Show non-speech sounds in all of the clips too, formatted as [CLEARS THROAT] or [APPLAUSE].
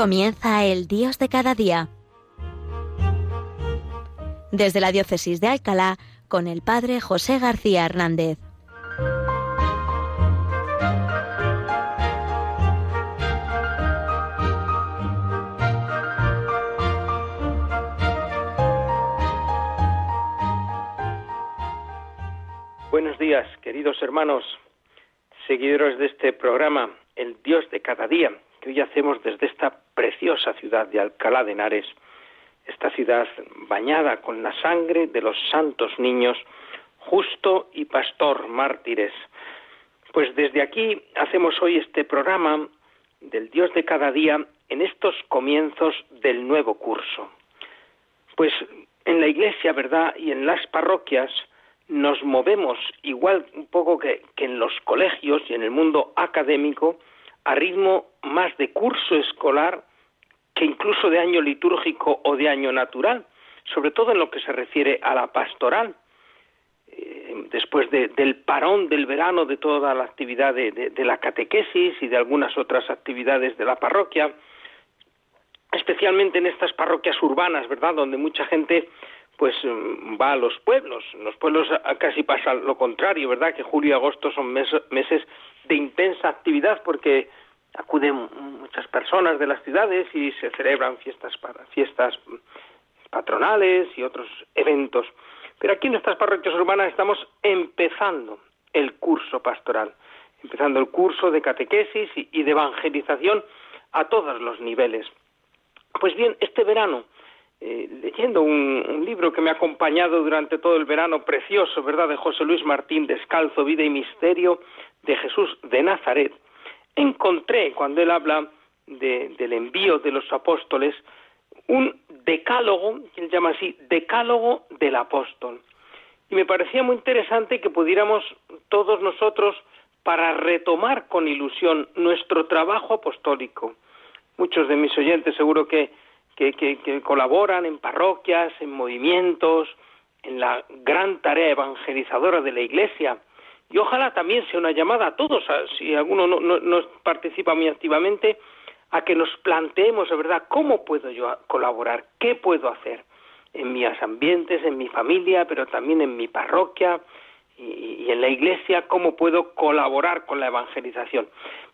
Comienza el Dios de cada día. Desde la Diócesis de Alcalá, con el Padre José García Hernández. Buenos días, queridos hermanos, seguidores de este programa, El Dios de cada día, que hoy hacemos desde esta preciosa ciudad de Alcalá de Henares, esta ciudad bañada con la sangre de los santos niños, justo y pastor mártires. Pues desde aquí hacemos hoy este programa del Dios de cada día en estos comienzos del nuevo curso. Pues en la iglesia, ¿verdad? Y en las parroquias nos movemos igual un poco que, que en los colegios y en el mundo académico a ritmo más de curso escolar que incluso de año litúrgico o de año natural, sobre todo en lo que se refiere a la pastoral. Eh, después del parón del verano de toda la actividad de, de, la catequesis y de algunas otras actividades de la parroquia, especialmente en estas parroquias urbanas, ¿verdad?, donde mucha gente pues mm, va a los pueblos. En los pueblos casi pasa lo contrario, ¿verdad? Que julio y agosto son meses de intensa actividad porque acuden muchas personas de las ciudades y se celebran fiestas para fiestas patronales y otros eventos. Pero aquí en estas parroquias urbanas estamos empezando el curso pastoral, empezando el curso de catequesis y de evangelización a todos los niveles. Pues bien, este verano, eh, leyendo un, un, libro que me ha acompañado durante todo el verano, precioso, ¿verdad?, de José Luis Martín, Descalzo, Vida y Misterio de Jesús de Nazaret, encontré, cuando él habla del envío de los apóstoles, un decálogo, que él llama así, decálogo del apóstol. Y me parecía muy interesante que pudiéramos todos nosotros, para retomar con ilusión nuestro trabajo apostólico, muchos de mis oyentes seguro que, que, que colaboran en parroquias, en movimientos, en la gran tarea evangelizadora de la Iglesia, y ojalá también sea una llamada a todos, si alguno no, no, participa muy activamente, a que nos planteemos de verdad cómo puedo yo colaborar, qué puedo hacer en mis ambientes, en mi familia, pero también en mi parroquia y, y en la iglesia, cómo puedo colaborar con la evangelización.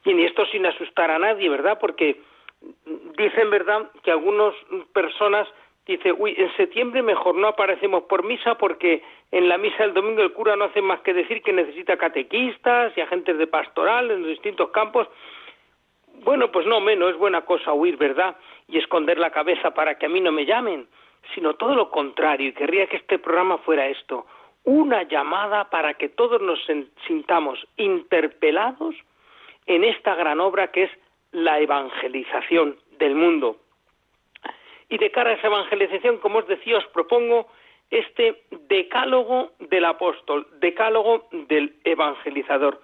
Bien, y esto sin asustar a nadie, ¿verdad? Porque dicen, ¿verdad?, que algunas personas dice, uy, en septiembre mejor no aparecemos por misa porque en la misa del domingo el cura no hace más que decir que necesita catequistas y agentes de pastoral en los distintos campos. Bueno, pues no menos, es buena cosa huir, ¿verdad? Y esconder la cabeza para que a mí no me llamen, sino todo lo contrario, y querría que este programa fuera esto, una llamada para que todos nos sintamos interpelados en esta gran obra que es la evangelización del mundo y de cara a esa evangelización, como os decía, os propongo este decálogo del apóstol, decálogo del evangelizador.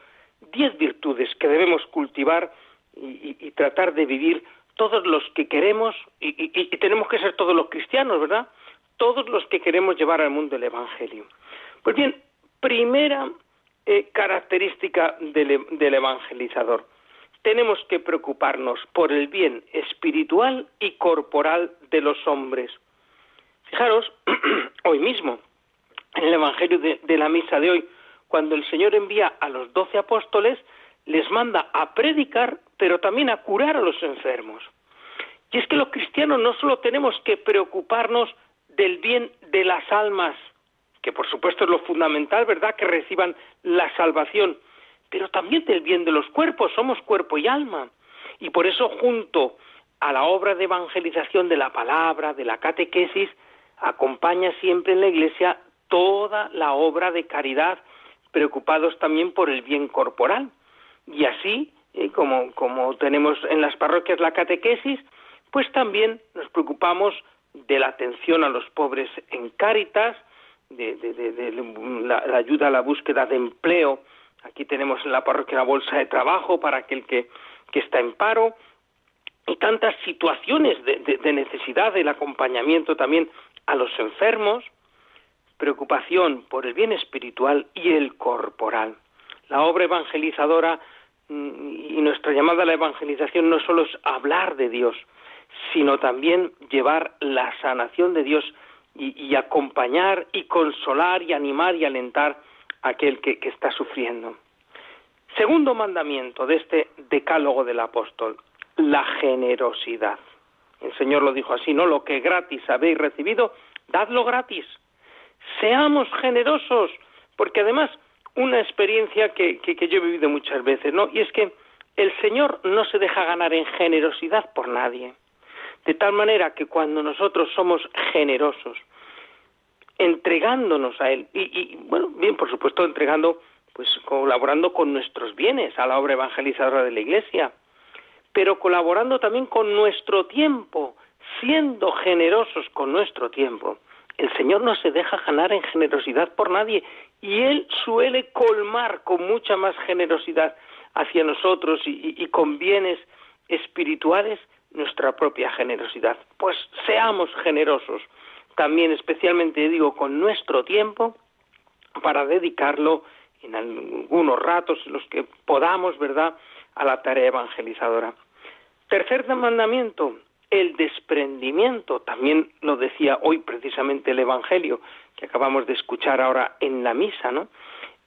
Diez virtudes que debemos cultivar y, tratar de vivir todos los que queremos, y, tenemos que ser todos los cristianos, ¿verdad? Todos los que queremos llevar al mundo el Evangelio. Pues bien, primera eh, característica del evangelizador tenemos que preocuparnos por el bien espiritual y corporal de los hombres. Fijaros, [CLEARS THROAT] hoy mismo, en el Evangelio de, la misa de hoy, cuando el Señor envía a los doce apóstoles, les manda a predicar, pero también a curar a los enfermos. Y es que los cristianos no solo tenemos que preocuparnos del bien de las almas, que por supuesto es lo fundamental, ¿verdad?, que reciban la salvación, pero también del bien de los cuerpos, somos cuerpo y alma. Y por eso junto a la obra de evangelización de la palabra, de la catequesis, acompaña siempre en la Iglesia toda la obra de caridad, preocupados también por el bien corporal. Y así, eh, como, como tenemos en las parroquias la catequesis, pues también nos preocupamos de la atención a los pobres en cáritas, de, la, ayuda a la búsqueda de empleo Aquí tenemos en la parroquia la bolsa de trabajo para aquel que, está en paro y tantas situaciones de, necesidad del acompañamiento también a los enfermos, preocupación por el bien espiritual y el corporal. La obra evangelizadora mm, y nuestra llamada a la evangelización no solo es hablar de Dios, sino también llevar la sanación de Dios y, acompañar y consolar y animar y alentar aquel que, que está sufriendo. Segundo mandamiento de este decálogo del apóstol, la generosidad. El Señor lo dijo así, ¿no? Lo que gratis habéis recibido, dadlo gratis. Seamos generosos, porque además una experiencia que, que, yo he vivido muchas veces, ¿no? Y es que el Señor no se deja ganar en generosidad por nadie. De tal manera que cuando nosotros somos generosos, entregándonos a Él, y, y bueno, bien, por supuesto, entregando, pues colaborando con nuestros bienes a la obra evangelizadora de la Iglesia, pero colaborando también con nuestro tiempo, siendo generosos con nuestro tiempo. El Señor no se deja ganar en generosidad por nadie y Él suele colmar con mucha más generosidad hacia nosotros y, con bienes espirituales nuestra propia generosidad. Pues seamos generosos también, especialmente digo, con nuestro tiempo para dedicarlo en algunos ratos los que podamos, ¿verdad?, a la tarea evangelizadora. Tercer mandamiento, el desprendimiento, también lo decía hoy precisamente el Evangelio que acabamos de escuchar ahora en la misa, ¿no?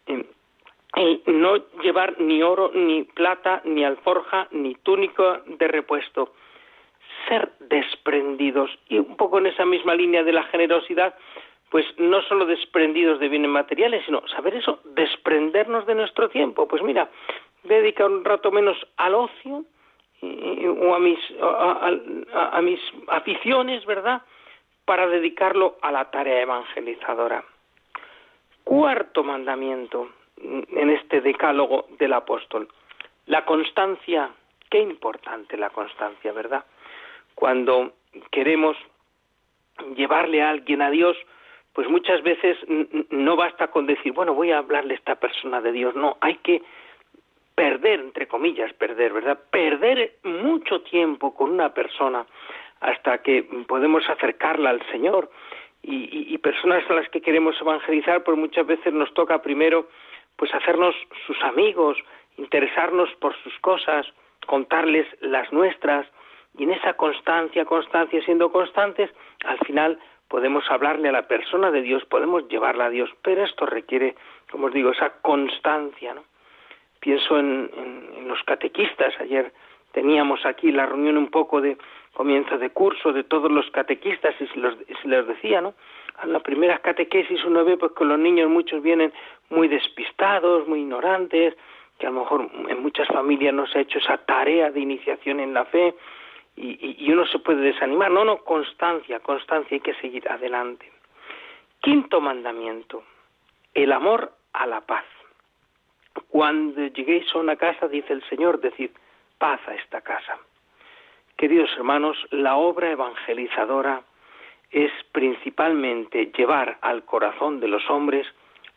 El no llevar ni oro, ni plata, ni alforja, ni túnica de repuesto. Ser desprendidos. Y un poco en esa misma línea de la generosidad, pues no solo desprendidos de bienes materiales, sino saber eso, desprendernos de nuestro tiempo. Pues mira, dedicar un rato menos al ocio, o a mis, a, mis aficiones, ¿verdad? Para dedicarlo a la tarea evangelizadora. Cuarto mandamiento en este decálogo del apóstol. La constancia, qué importante la constancia, ¿verdad? Cuando queremos llevarle a alguien a Dios, pues muchas veces no basta con decir, bueno, voy a hablarle a esta persona de Dios, no, hay que perder, entre comillas, perder, ¿verdad? Perder mucho tiempo con una persona hasta que podemos acercarla al Señor. Y, personas a las que queremos evangelizar, pues muchas veces nos toca primero pues hacernos sus amigos, interesarnos por sus cosas, contarles las nuestras, y en esa constancia, constancia, siendo constantes, al final podemos hablarle a la persona de Dios, podemos llevarla a Dios, pero esto requiere, como os digo, esa constancia, ¿no? pienso en, los catequistas. Ayer teníamos aquí la reunión un poco de comienzo de curso de todos los catequistas y se, los, les decía, ¿no? A la primera catequesis uno ve pues que los niños muchos vienen muy despistados, muy ignorantes, que a lo mejor en muchas familias no se ha hecho esa tarea de iniciación en la fe y, uno se puede desanimar. No, no, constancia, constancia, hay que seguir adelante. Quinto mandamiento, el amor a la paz. Cuando lleguéis a una casa, dice el Señor, decid, paz a esta casa. Queridos hermanos, la obra evangelizadora es principalmente llevar al corazón de los hombres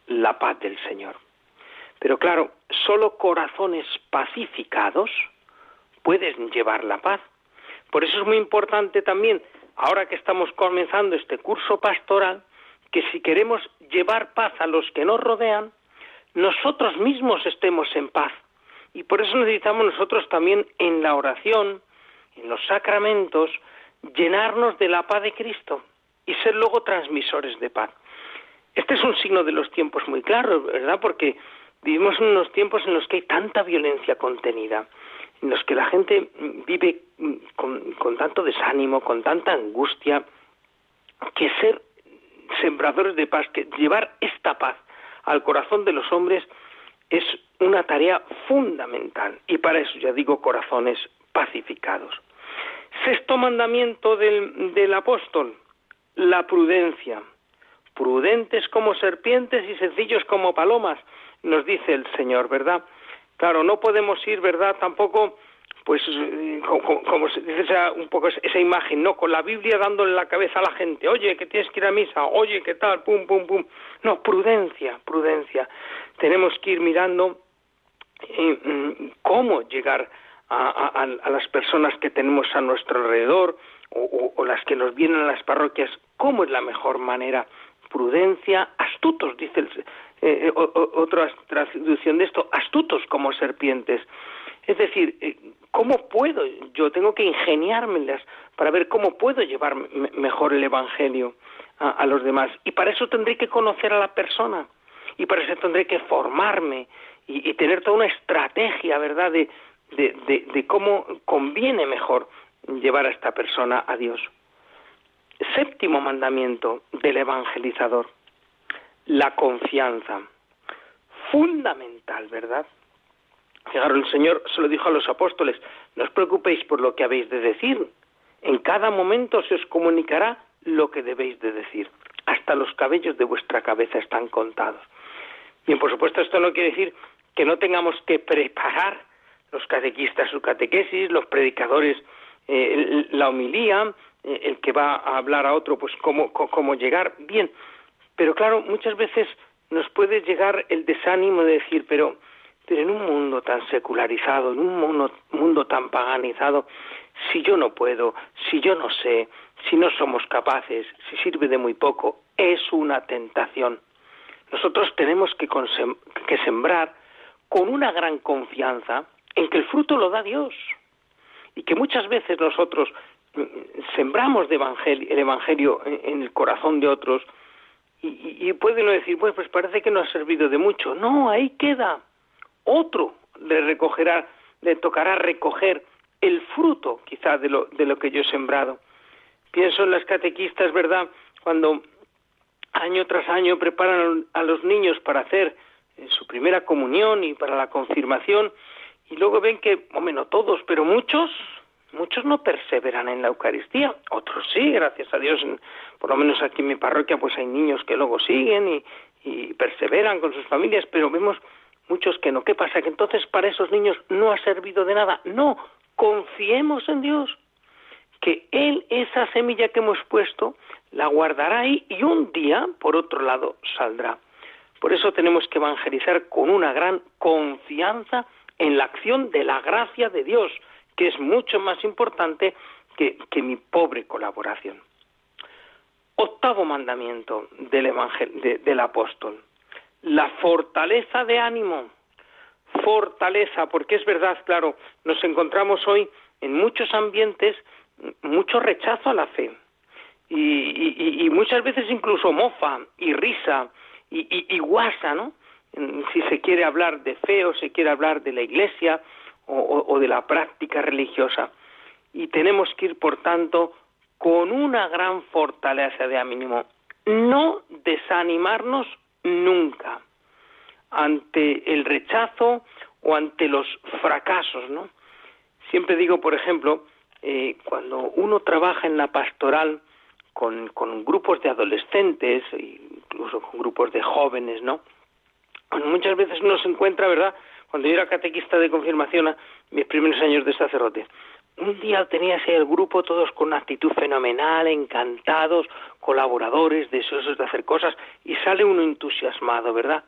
la paz del Señor. Pero claro, solo corazones pacificados pueden llevar la paz. Por eso es muy importante también, ahora que estamos comenzando este curso pastoral, que si queremos llevar paz a los que nos rodean, nosotros mismos estemos en paz. Y por eso necesitamos nosotros también en la oración, en los sacramentos, llenarnos de la paz de Cristo y ser luego transmisores de paz. Este es un signo de los tiempos muy claro, ¿verdad? Porque vivimos en unos tiempos en los que hay tanta violencia contenida, en los que la gente vive con, tanto desánimo, con tanta angustia, que ser sembradores de paz, que llevar esta paz al corazón de los hombres es una tarea fundamental y para eso ya digo corazones pacificados. Sexto mandamiento del apóstol, la prudencia. Prudentes como serpientes y sencillos como palomas, nos dice el Señor, ¿verdad? Claro, no podemos ir, ¿verdad? Tampoco pues eh, como, se dice un poco esa imagen, ¿no? Con la Biblia dándole la cabeza a la gente, oye, que tienes que ir a misa, oye, ¿qué tal? Pum, pum, pum. No, prudencia, prudencia. Tenemos que ir mirando eh, mm, cómo llegar a, las personas que tenemos a nuestro alrededor o, las que nos vienen a las parroquias, cómo es la mejor manera. Prudencia, astutos, dice el, eh, otra traducción de esto, astutos como serpientes Es decir, eh, ¿cómo puedo? Yo tengo que ingeniármelas para ver cómo puedo llevar mejor el Evangelio a, los demás. Y para eso tendré que conocer a la persona. Y para eso tendré que formarme y, tener toda una estrategia, ¿verdad?, de, de cómo conviene mejor llevar a esta persona a Dios. Séptimo mandamiento del evangelizador, la confianza. Fundamental, ¿verdad? Fijaros, el Señor se lo dijo a los apóstoles, no os preocupéis por lo que habéis de decir, en cada momento se os comunicará lo que debéis de decir. Hasta los cabellos de vuestra cabeza están contados. Bien, por supuesto, esto no quiere decir que no tengamos que preparar los catequistas su catequesis, los predicadores eh, la homilía, eh, el que va a hablar a otro, pues cómo, cómo llegar. Bien, pero claro, muchas veces nos puede llegar el desánimo de decir, pero, pero en un mundo tan secularizado, en un mundo, mundo tan paganizado, si yo no puedo, si yo no sé, si no somos capaces, si sirve de muy poco, es una tentación. Nosotros tenemos que, sembrar con una gran confianza en que el fruto lo da Dios y que muchas veces nosotros mm, sembramos de el evangelio en el corazón de otros y, y, puede uno decir, pues, parece que no ha servido de mucho. No, ahí queda. Otro le recogerá, le tocará recoger el fruto quizá de lo, de lo que yo he sembrado. Pienso en las catequistas, ¿verdad? Cuando año tras año preparan a los niños para hacer eh, su primera comunión y para la confirmación, y luego ven que, o menos todos, pero muchos, muchos no perseveran en la Eucaristía, otros sí, gracias a Dios, por lo menos aquí en mi parroquia pues hay niños que luego siguen y, perseveran con sus familias, pero vemos muchos que no. ¿Qué pasa? Que entonces para esos niños no ha servido de nada. No, confiemos en Dios, que Él esa semilla que hemos puesto la guardará ahí y un día, por otro lado, saldrá. Por eso tenemos que evangelizar con una gran confianza en la acción de la gracia de Dios, que es mucho más importante que, que mi pobre colaboración. Octavo mandamiento del, evangel del apóstol, la fortaleza de ánimo fortaleza, porque es verdad, claro, nos encontramos hoy en muchos ambientes mucho rechazo a la fe y, muchas veces incluso mofa y risa y, guasa, ¿no? Si se quiere hablar de fe o se quiere hablar de la iglesia o de la práctica religiosa. Y tenemos que ir, por tanto, con una gran fortaleza de ánimo. No desanimarnos nunca ante el rechazo o ante los fracasos, ¿no? Siempre digo, por ejemplo, eh, cuando uno trabaja en la pastoral con, con grupos de adolescentes, incluso con grupos de jóvenes, ¿no? muchas veces uno se encuentra, ¿verdad? Cuando yo era catequista de confirmación, mis primeros años de sacerdote, un día tenía ese el grupo todos con una actitud fenomenal, encantados, colaboradores, deseosos de hacer cosas, y sale uno entusiasmado, ¿verdad?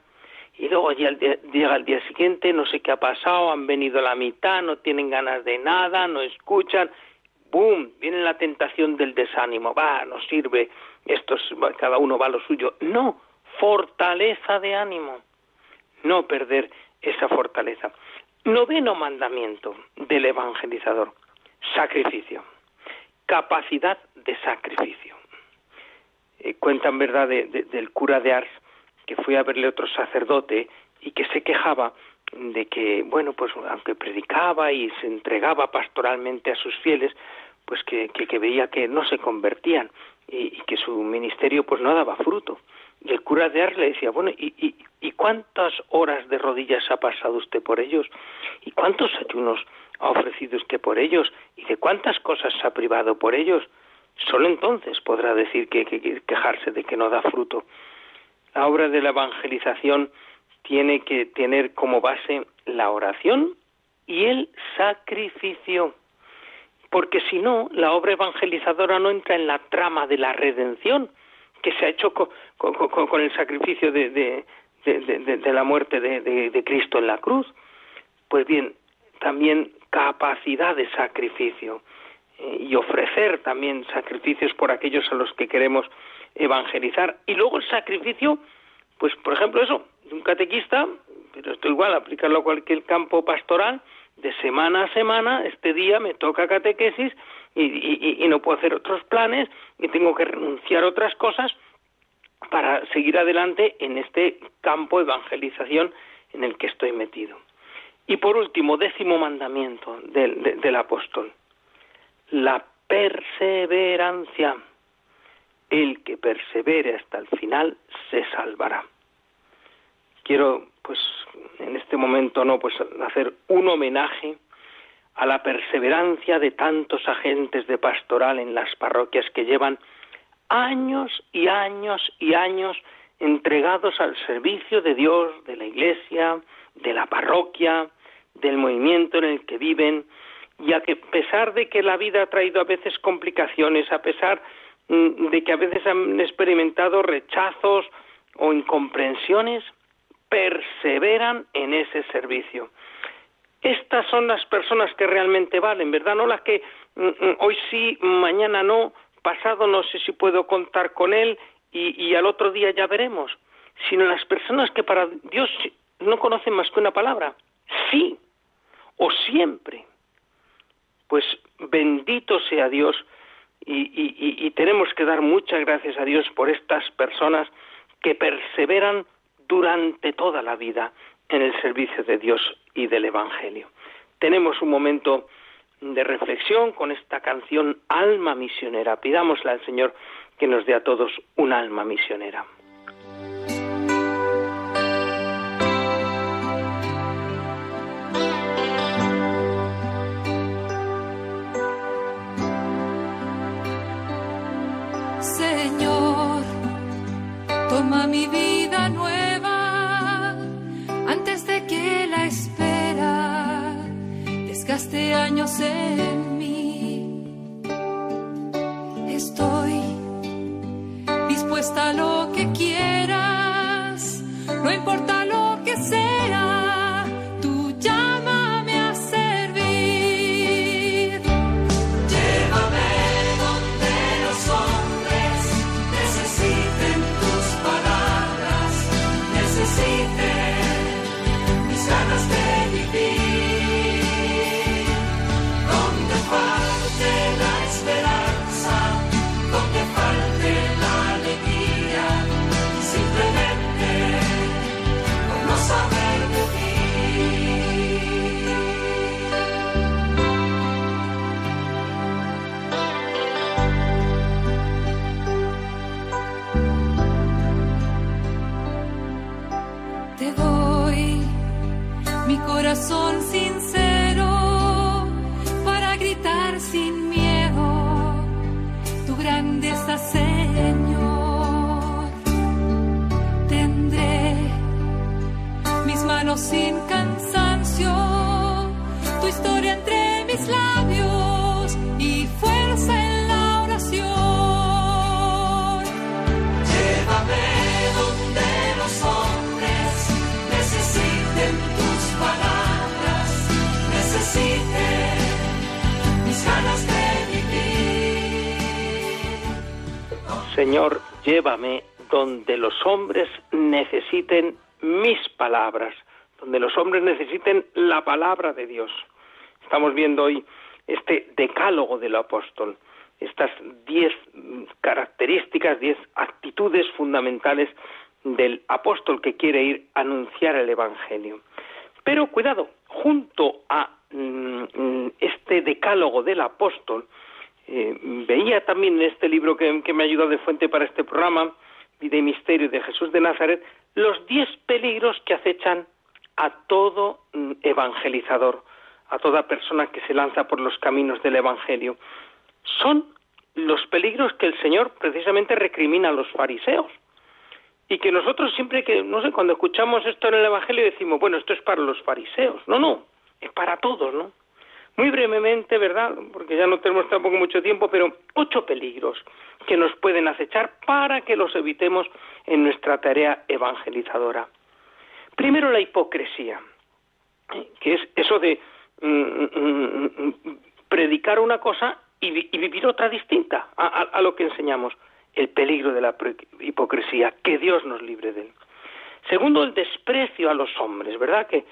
y luego llega el día siguiente, no sé qué ha pasado, han venido la mitad, no tienen ganas de nada, no escuchan, ¡boom! Viene la tentación del desánimo, va, no sirve, esto cada uno va a lo suyo. No, fortaleza de ánimo, no perder esa fortaleza. Noveno mandamiento del evangelizador, sacrificio, capacidad de sacrificio. Eh, cuentan, ¿verdad?, del cura de Ars, que fue a verle otro sacerdote y que se quejaba de que, bueno, pues aunque predicaba y se entregaba pastoralmente a sus fieles, pues que, que, veía que no se convertían y, que su ministerio pues no daba fruto. Y el cura de Ars le decía, bueno, ¿y, y, ¿y cuántas horas de rodillas ha pasado usted por ellos? ¿Y cuántos ayunos ha ofrecido usted por ellos? ¿Y de cuántas cosas se ha privado por ellos? Solo entonces podrá decir que, que quejarse de que no da fruto la obra de la evangelización tiene que tener como base la oración y el sacrificio, porque si no, la obra evangelizadora no entra en la trama de la redención que se ha hecho con, el sacrificio de, la muerte de Cristo en la cruz. Pues bien, también capacidad de sacrificio eh, y ofrecer también sacrificios por aquellos a los que queremos evangelizar. Y luego el sacrificio, pues por ejemplo eso, de un catequista, pero esto igual, aplicarlo a cualquier campo pastoral, de semana a semana, este día me toca catequesis y, y, no puedo hacer otros planes y tengo que renunciar a otras cosas para seguir adelante en este campo de evangelización en el que estoy metido. Y por último, décimo mandamiento del, del apóstol, la perseverancia. El que persevere hasta el final se salvará. Quiero, pues, en este momento, no, pues, hacer un homenaje a la perseverancia de tantos agentes de pastoral en las parroquias que llevan años y años y años entregados al servicio de Dios, de la Iglesia, de la parroquia, del movimiento en el que viven, y a que a pesar de que la vida ha traído a veces complicaciones, a pesar mm, de que a veces han experimentado rechazos o incomprensiones, perseveran en ese servicio. Estas son las personas que realmente valen, ¿verdad? No las que mm, mm, hoy sí, mañana no, pasado no sé si puedo contar con él y, y al otro día ya veremos, sino las personas que para Dios no conocen más que una palabra, sí o siempre. Pues bendito sea Dios y, tenemos que dar muchas gracias a Dios por estas personas que perseveran durante toda la vida en el servicio de Dios y del Evangelio. Tenemos un momento de reflexión con esta canción Alma Misionera. Pidámosle al Señor que nos dé a todos un alma misionera. mi vida nueva años en mí. Estoy dispuesta a lo que quieras, no importa Señor, llévame donde los hombres necesiten mis palabras donde los hombres necesiten la palabra de Dios. Estamos viendo hoy este decálogo del apóstol, estas diez características, diez actitudes fundamentales del apóstol que quiere ir a anunciar el Evangelio. Pero cuidado, junto a mm, este decálogo del apóstol, eh, veía también en este libro que, me ha ayudado de fuente para este programa, Vida y Misterio de Jesús de Nazaret, los diez peligros que acechan a todo mm, evangelizador, a toda persona que se lanza por los caminos del Evangelio. Son los peligros que el Señor precisamente recrimina a los fariseos. Y que nosotros siempre que, no sé, cuando escuchamos esto en el Evangelio decimos, bueno, esto es para los fariseos. No, no, es para todos, ¿no? Muy brevemente, ¿verdad? Porque ya no tenemos tampoco mucho tiempo, pero ocho peligros que nos pueden acechar para que los evitemos en nuestra tarea evangelizadora. Primero la hipocresía, que es eso de mm, mm, mm, predicar una cosa y, vivir otra distinta a, lo que enseñamos. El peligro de la hipocresía, que Dios nos libre de él. Segundo, el desprecio a los hombres, ¿verdad? Que,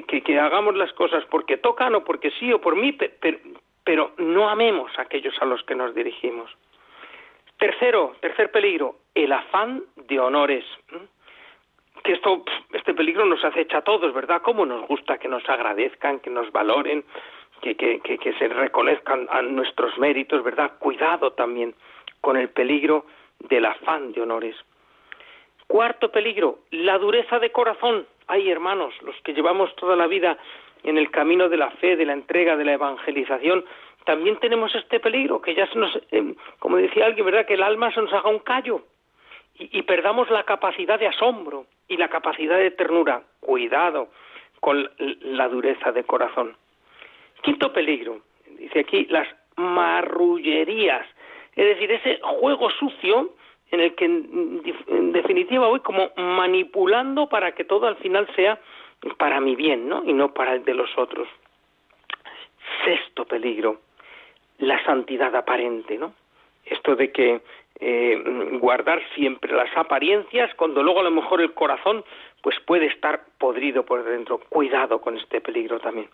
que, hagamos las cosas porque tocan o porque sí o por mí, pero, pero no amemos a aquellos a los que nos dirigimos. Tercero, tercer peligro, el afán de honores. Que esto, este peligro nos acecha a todos, ¿verdad? ¿Cómo nos gusta que nos agradezcan, que nos valoren, que, que, que, que se reconozcan a nuestros méritos, ¿verdad? Cuidado también con el peligro del afán de honores. Cuarto peligro, la dureza de corazón. Ay, hermanos, los que llevamos toda la vida en el camino de la fe, de la entrega, de la evangelización, también tenemos este peligro, que ya se nos, eh, como decía alguien, ¿verdad?, que el alma se nos haga un callo y, y, perdamos la capacidad de asombro y la capacidad de ternura. Cuidado con la dureza de corazón. Quinto peligro, dice aquí, las marrullerías, es decir, ese juego sucio en el que en, definitiva voy como manipulando para que todo al final sea para mi bien, ¿no? Y no para el de los otros. Sexto peligro, la santidad aparente, ¿no? Esto de que eh, guardar siempre las apariencias cuando luego a lo mejor el corazón pues puede estar podrido por dentro. Cuidado con este peligro también.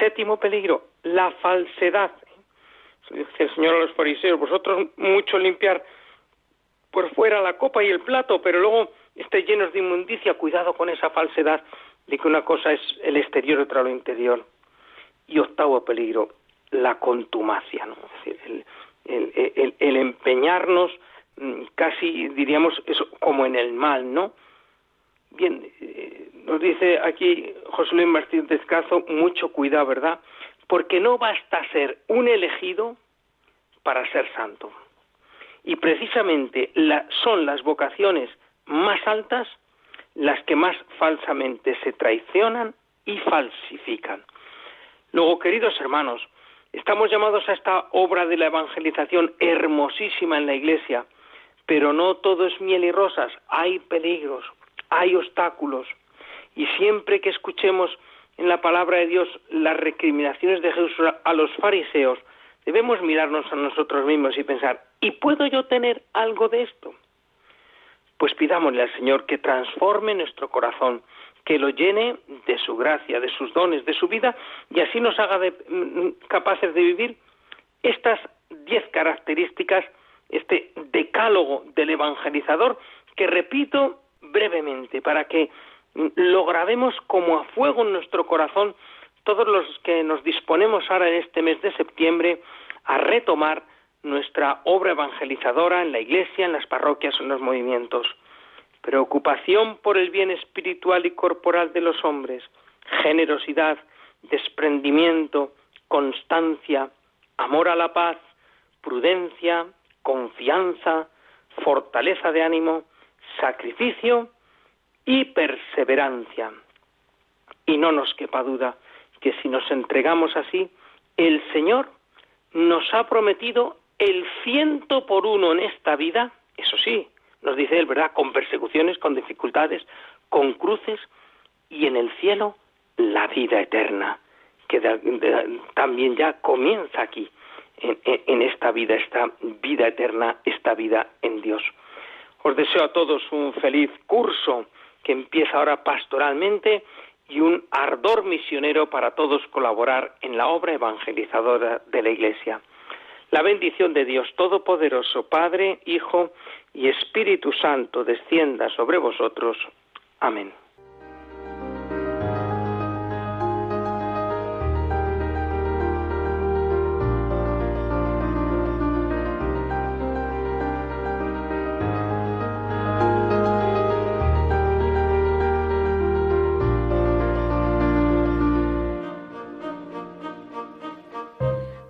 Séptimo peligro, la falsedad. Dice el Señor a los fariseos, vosotros mucho limpiar por fuera la copa y el plato, pero luego estéis llenos de inmundicia, cuidado con esa falsedad de que una cosa es el exterior otra lo interior. Y octavo peligro, la contumacia, ¿no? Es decir, el, empeñarnos mm, casi, diríamos, eso, como en el mal, ¿no? Bien, eh, nos dice aquí José Luis Martínez Descazo, mucho cuidado, ¿verdad? Porque no basta ser un elegido para ser santo. Y precisamente son las vocaciones más altas las que más falsamente se traicionan y falsifican. Luego, queridos hermanos, estamos llamados a esta obra de la evangelización hermosísima en la Iglesia, pero no todo es miel y rosas, hay peligros, hay obstáculos, y siempre que escuchemos en la palabra de Dios las recriminaciones de Jesús a los fariseos, debemos mirarnos a nosotros mismos y pensar, ¿y puedo yo tener algo de esto? Pues pidámosle al Señor que transforme nuestro corazón, que lo llene de su gracia, de sus dones, de su vida, y así nos haga mm, capaces de vivir estas diez características, este decálogo del evangelizador, que repito brevemente, para que mm, lo grabemos como a fuego en nuestro corazón todos los que nos disponemos ahora en este mes de septiembre a retomar nuestra obra evangelizadora en la iglesia, en las parroquias, en los movimientos. Preocupación por el bien espiritual y corporal de los hombres, generosidad, desprendimiento, constancia, amor a la paz, prudencia, confianza, fortaleza de ánimo, sacrificio y perseverancia. Y no nos quepa duda que si nos entregamos así, el Señor nos ha prometido el ciento por uno en esta vida, eso sí, nos dice él, ¿verdad? Con persecuciones, con dificultades, con cruces, y en el cielo la vida eterna, que también ya comienza aquí, en esta vida, esta vida eterna, esta vida en Dios. Os deseo a todos un feliz curso que empieza ahora pastoralmente y un ardor misionero para todos colaborar en la obra evangelizadora de la Iglesia. La bendición de Dios Todopoderoso, Padre, Hijo y Espíritu Santo, descienda sobre vosotros. Amén.